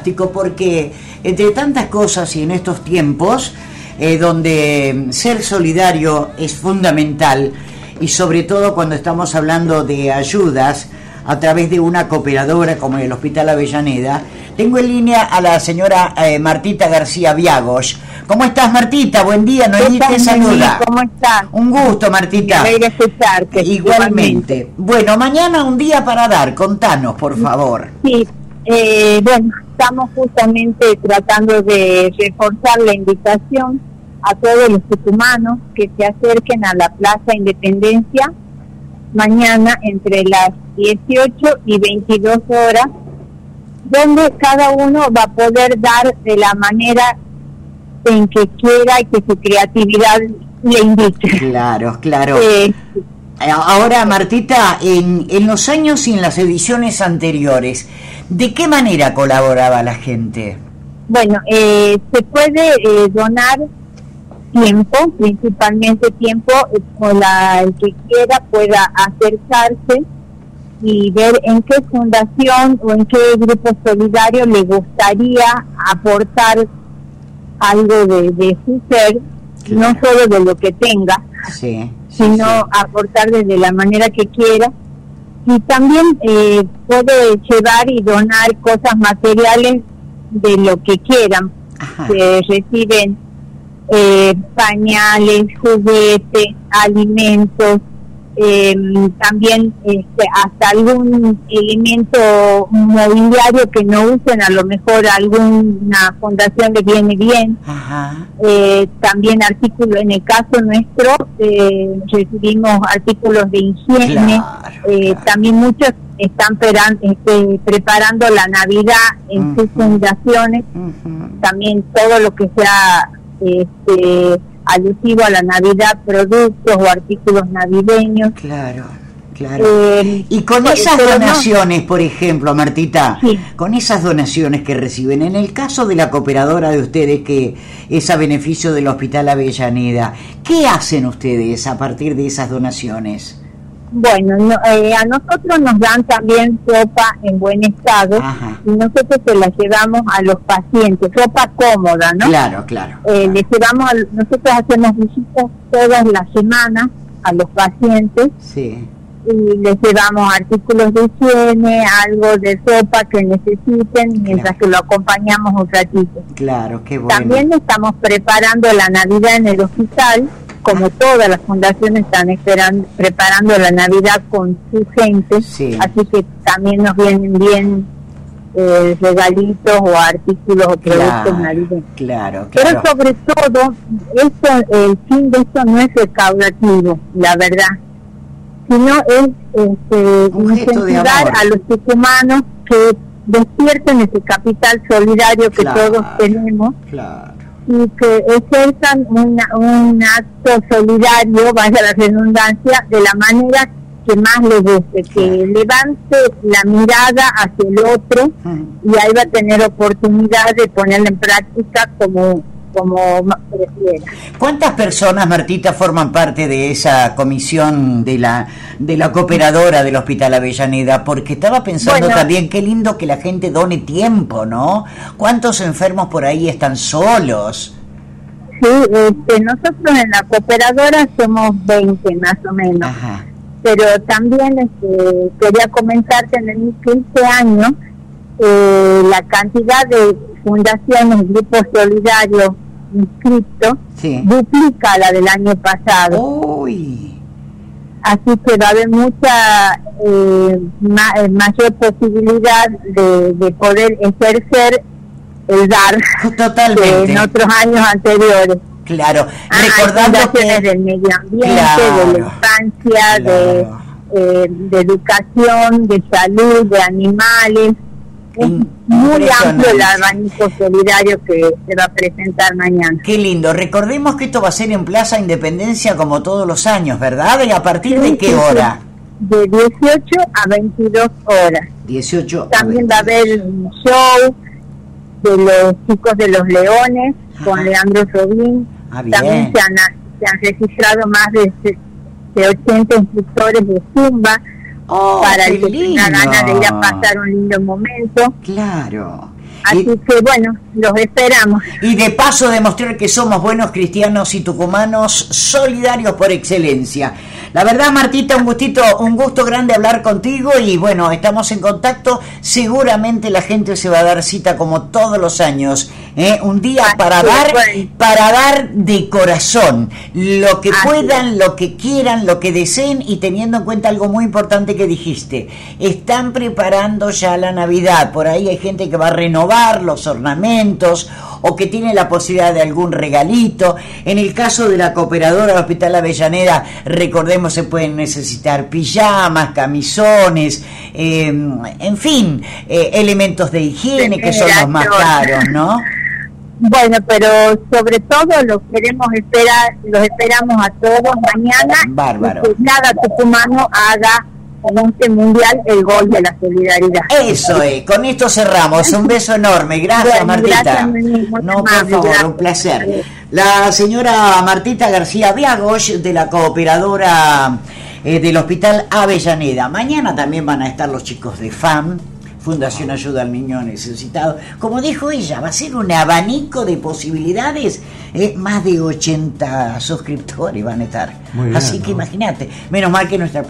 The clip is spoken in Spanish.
fantástico porque entre tantas cosas y en estos tiempos eh, donde ser solidario es fundamental y sobre todo cuando estamos hablando de ayudas a través de una cooperadora como el Hospital Avellaneda, tengo en línea a la señora eh, Martita García Viagos. ¿Cómo estás, Martita? Buen día, Noemí te saluda. ¿Cómo estás? Un gusto, Martita. Me escucharte. Igualmente. Bueno, mañana un día para dar, contanos, por favor. Sí, eh, bueno, estamos justamente tratando de reforzar la invitación a todos los humanos que se acerquen a la Plaza Independencia mañana entre las 18 y 22 horas, donde cada uno va a poder dar de la manera en que quiera y que su creatividad le indique. Claro, claro. Eh, Ahora, Martita, en, en los años y en las ediciones anteriores, ¿de qué manera colaboraba la gente? Bueno, eh, se puede eh, donar tiempo, principalmente tiempo, con la, el que quiera pueda acercarse y ver en qué fundación o en qué grupo solidario le gustaría aportar algo de, su ser, no solo de lo que tenga, sino aportar desde la manera que quiera. Y también eh, puede llevar y donar cosas materiales de lo que quieran. que reciben eh, pañales, juguetes, alimentos, eh, también este, hasta algún elemento mobiliario que no usen, a lo mejor alguna fundación le viene bien. Eh, también artículos, en el caso nuestro, eh, recibimos artículos de higiene, eh, también muchos están este, preparando la Navidad en sus fundaciones, también todo lo que sea este, alusivo a la Navidad, productos o artículos navideños. Claro. Claro. Eh, y con esas donaciones, por ejemplo, Martita, con esas donaciones que reciben, en el caso de la cooperadora de ustedes, que es a beneficio del Hospital Avellaneda, ¿qué hacen ustedes a partir de esas donaciones? Bueno, eh, a nosotros nos dan también ropa en buen estado y nosotros se la llevamos a los pacientes, ropa cómoda, ¿no? Claro, claro. Eh, le llevamos, nosotros hacemos visitas todas las semanas a los pacientes. Sí. Y les llevamos artículos de higiene, algo de ropa que necesiten, mientras que lo acompañamos un ratito. Claro, qué bueno. También estamos preparando la Navidad en el hospital como todas las fundaciones están esperando, preparando la Navidad con su gente, así que también nos vienen bien eh, regalitos o artículos o productos navideños. Claro, Pero sobre todo, esto, el fin de esto no es recaudativo, la verdad, sino es este, incentivar a los humanos que despierten ese capital solidario que todos tenemos. Claro y que ejerzan un acto solidario, vaya la redundancia, de la manera que más les guste, que levante la mirada hacia el otro y ahí va a tener oportunidad de ponerla en práctica como como prefiera. ¿Cuántas personas, Martita, forman parte de esa comisión de la de la cooperadora del Hospital Avellaneda? Porque estaba pensando también qué lindo que la gente done tiempo, ¿no? ¿Cuántos enfermos por ahí están solos? Sí, este, nosotros en la cooperadora somos 20 más o menos. Pero también este, quería comentarte en mis 15 años eh, la cantidad de fundaciones, grupos solidarios inscritos, duplica la del año pasado. Así que va a haber mucha eh, eh, mayor posibilidad de, poder ejercer el dar Totalmente. en otros años anteriores. Claro, ah, recordando que... del medio ambiente, de la infancia, de, eh, de educación, de salud, de animales muy amplio el abanico solidario que se va a presentar mañana. Qué lindo. Recordemos que esto va a ser en Plaza Independencia como todos los años, ¿verdad? ¿Y a partir de qué hora? De 18 a 22 horas. 18 También va a haber un show de los chicos de los leones con Leandro Robín. Ah, También se han, se han registrado más de, de 80 instructores de Zumba Oh, para el que tenga ganas de ir a pasar un lindo momento. Claro. Así que bueno, los esperamos. Y de paso demostrar que somos buenos cristianos y tucumanos solidarios por excelencia. La verdad, Martita, un gustito, un gusto grande hablar contigo y bueno, estamos en contacto. Seguramente la gente se va a dar cita como todos los años. ¿eh? Un día para dar, para dar de corazón lo que puedan, lo que quieran, lo que deseen y teniendo en cuenta algo muy importante que dijiste. Están preparando ya la Navidad. Por ahí hay gente que va a renovar los ornamentos o que tiene la posibilidad de algún regalito. En el caso de la cooperadora del Hospital Avellaneda, recordemos, se pueden necesitar pijamas, camisones, em, en fin, eh, elementos de higiene que son los más caros, ¿no? Bueno, pero sobre todo los queremos esperar, los esperamos a todos mañana. Bárbaro. Que cada tucumano haga en este mundial el gol de la solidaridad. Eso es, con esto cerramos. Un beso enorme. Gracias, Martita. no, por favor, un placer. La señora Martita García Viagos, de la cooperadora eh, del Hospital Avellaneda. Mañana también van a estar los chicos de FAM. Fundación Ayuda al Niño Necesitado. Como dijo ella, va a ser un abanico de posibilidades. Eh, más de 80 suscriptores van a estar. Así que imagínate, menos mal que nuestra